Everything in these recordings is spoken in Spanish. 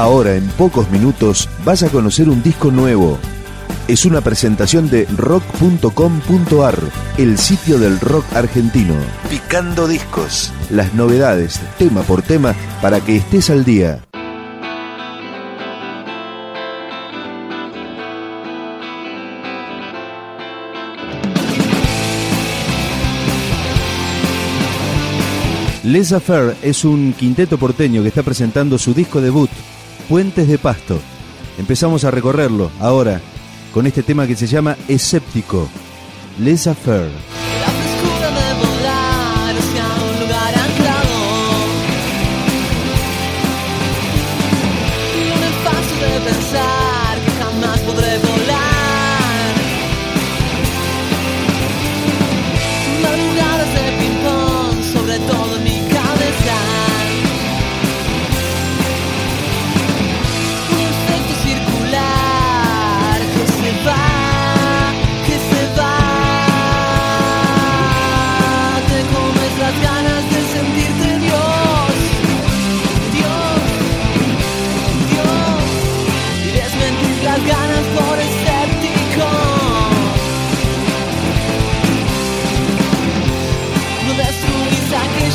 Ahora, en pocos minutos, vas a conocer un disco nuevo. Es una presentación de rock.com.ar, el sitio del rock argentino. Picando discos. Las novedades, tema por tema, para que estés al día. Les Affair es un quinteto porteño que está presentando su disco debut, Puentes de Pasto. Empezamos a recorrerlo ahora con este tema que se llama Escéptico, Les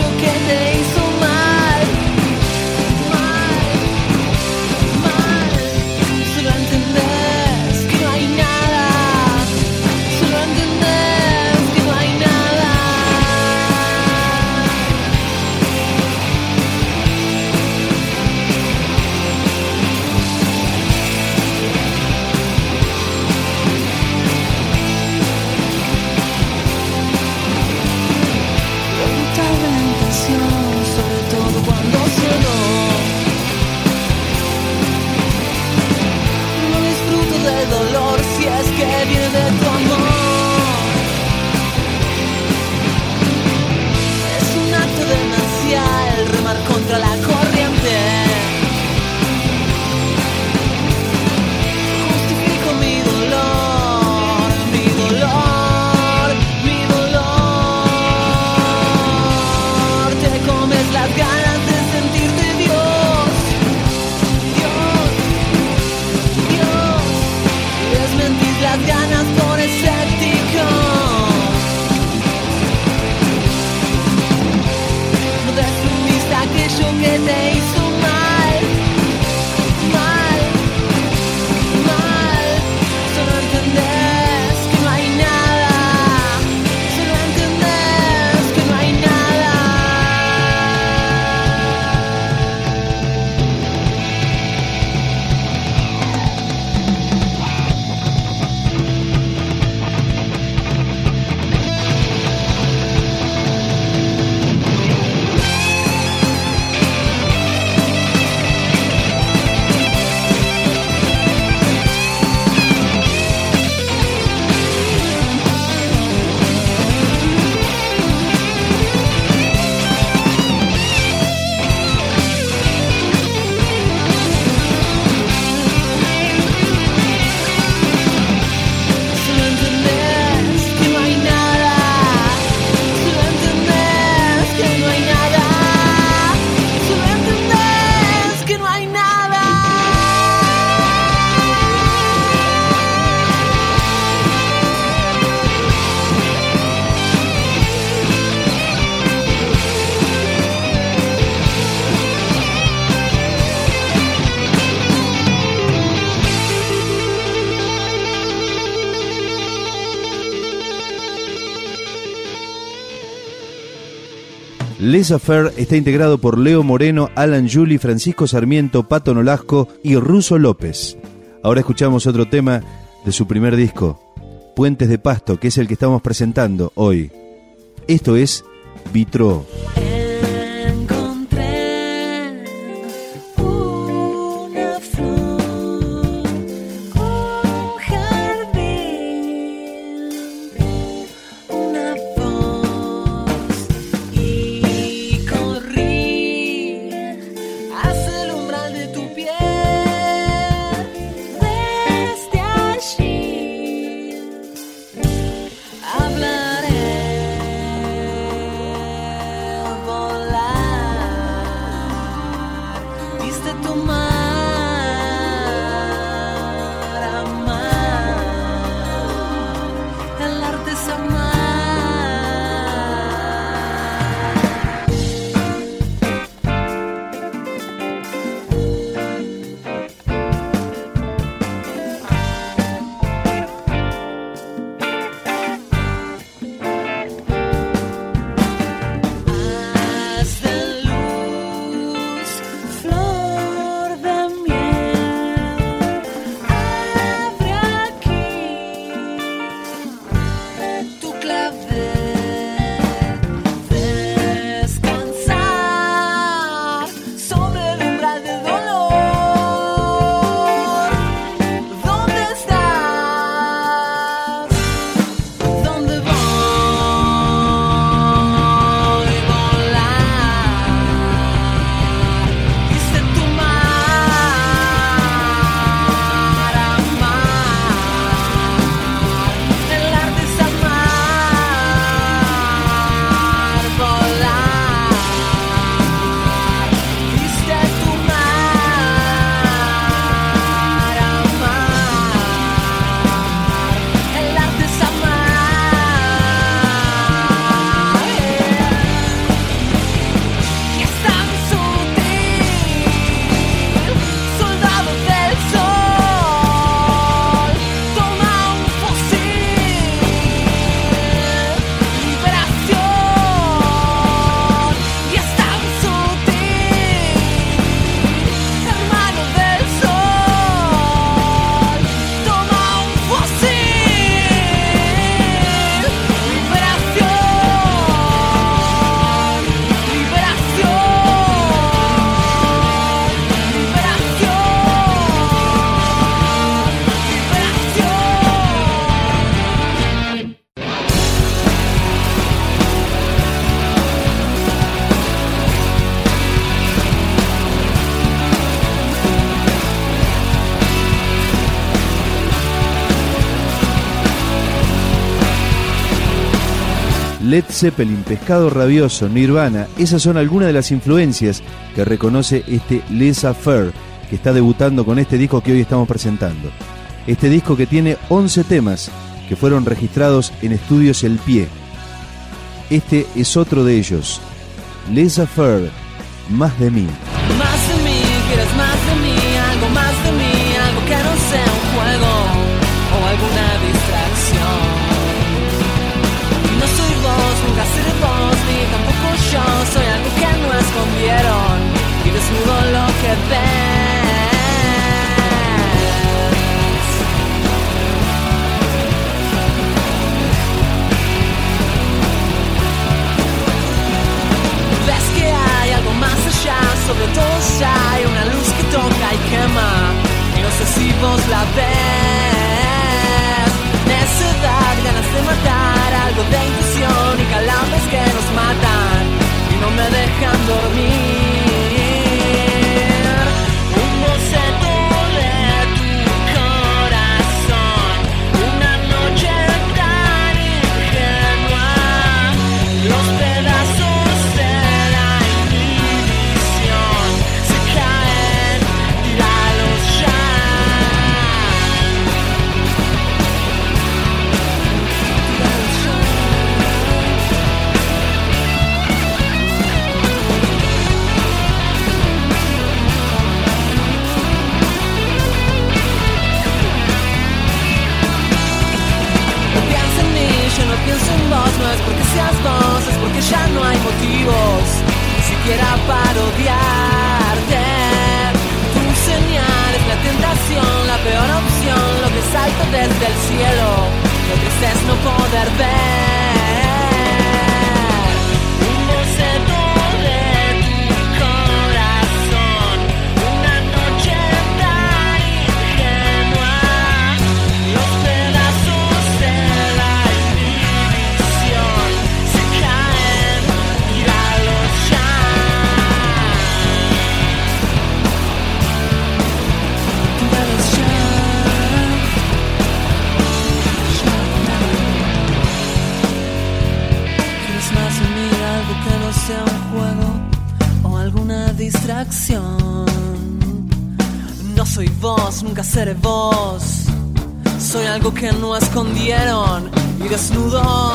Affair. Les Affair está integrado por Leo Moreno, Alan Juli, Francisco Sarmiento, Pato Nolasco y Ruso López. Ahora escuchamos otro tema de su primer disco, Puentes de Pasto, que es el que estamos presentando hoy. Esto es Vitro. Led Zeppelin, Pescado Rabioso, Nirvana, esas son algunas de las influencias que reconoce este Les Affair, que está debutando con este disco que hoy estamos presentando. Este disco que tiene 11 temas que fueron registrados en estudios El Pie. Este es otro de ellos, Les Affair, Más de mí. Sobre todo ya hay una luz que toca y quema. Y no sé si vos la ves. Necedad, ganas de matar, algo de intuición y calambres que nos matan y no me dejan dormir. Que no sea un juego o alguna distracción? No soy vos, nunca seré vos. Soy algo que no escondieron y desnudo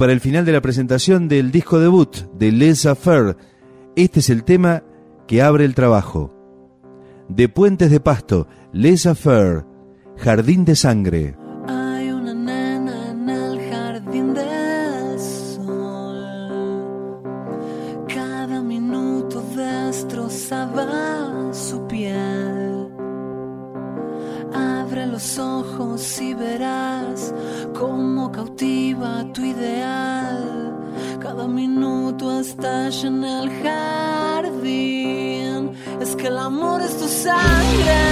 para el final de la presentación del disco debut de Les Affair, este es el tema que abre el trabajo. De Puentes de Pasto, Les Affair, Jardín de Sangre. Amor es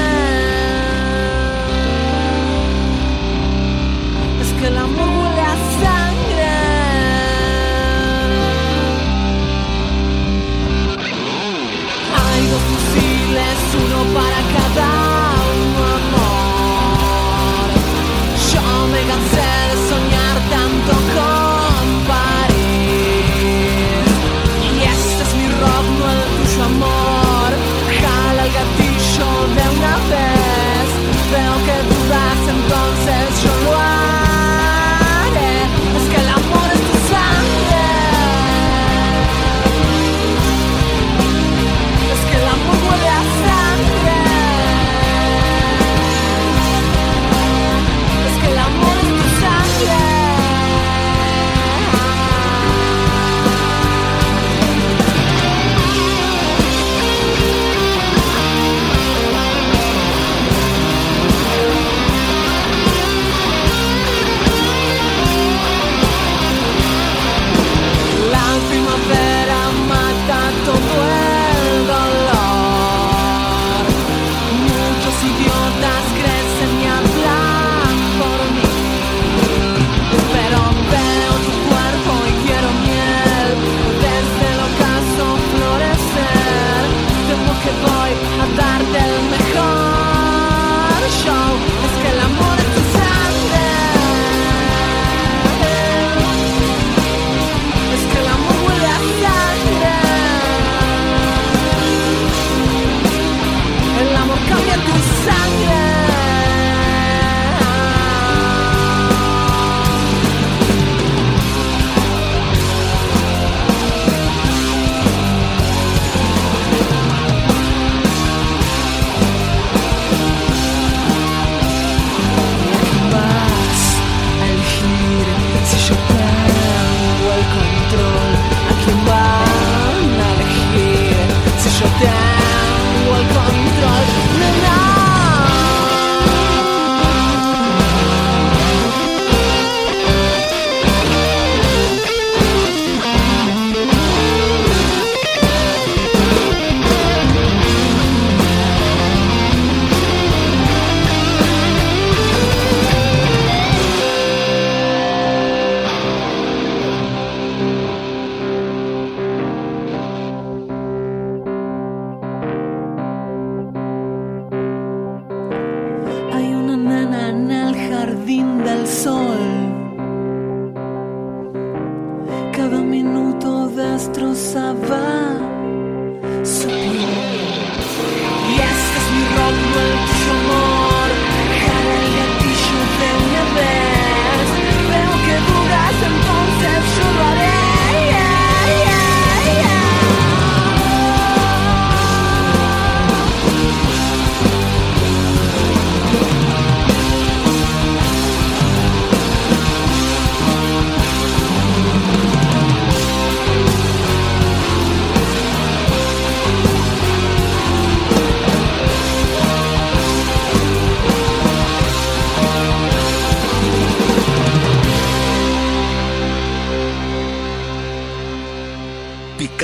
del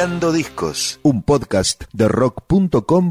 Picando Discos, un podcast de rock.com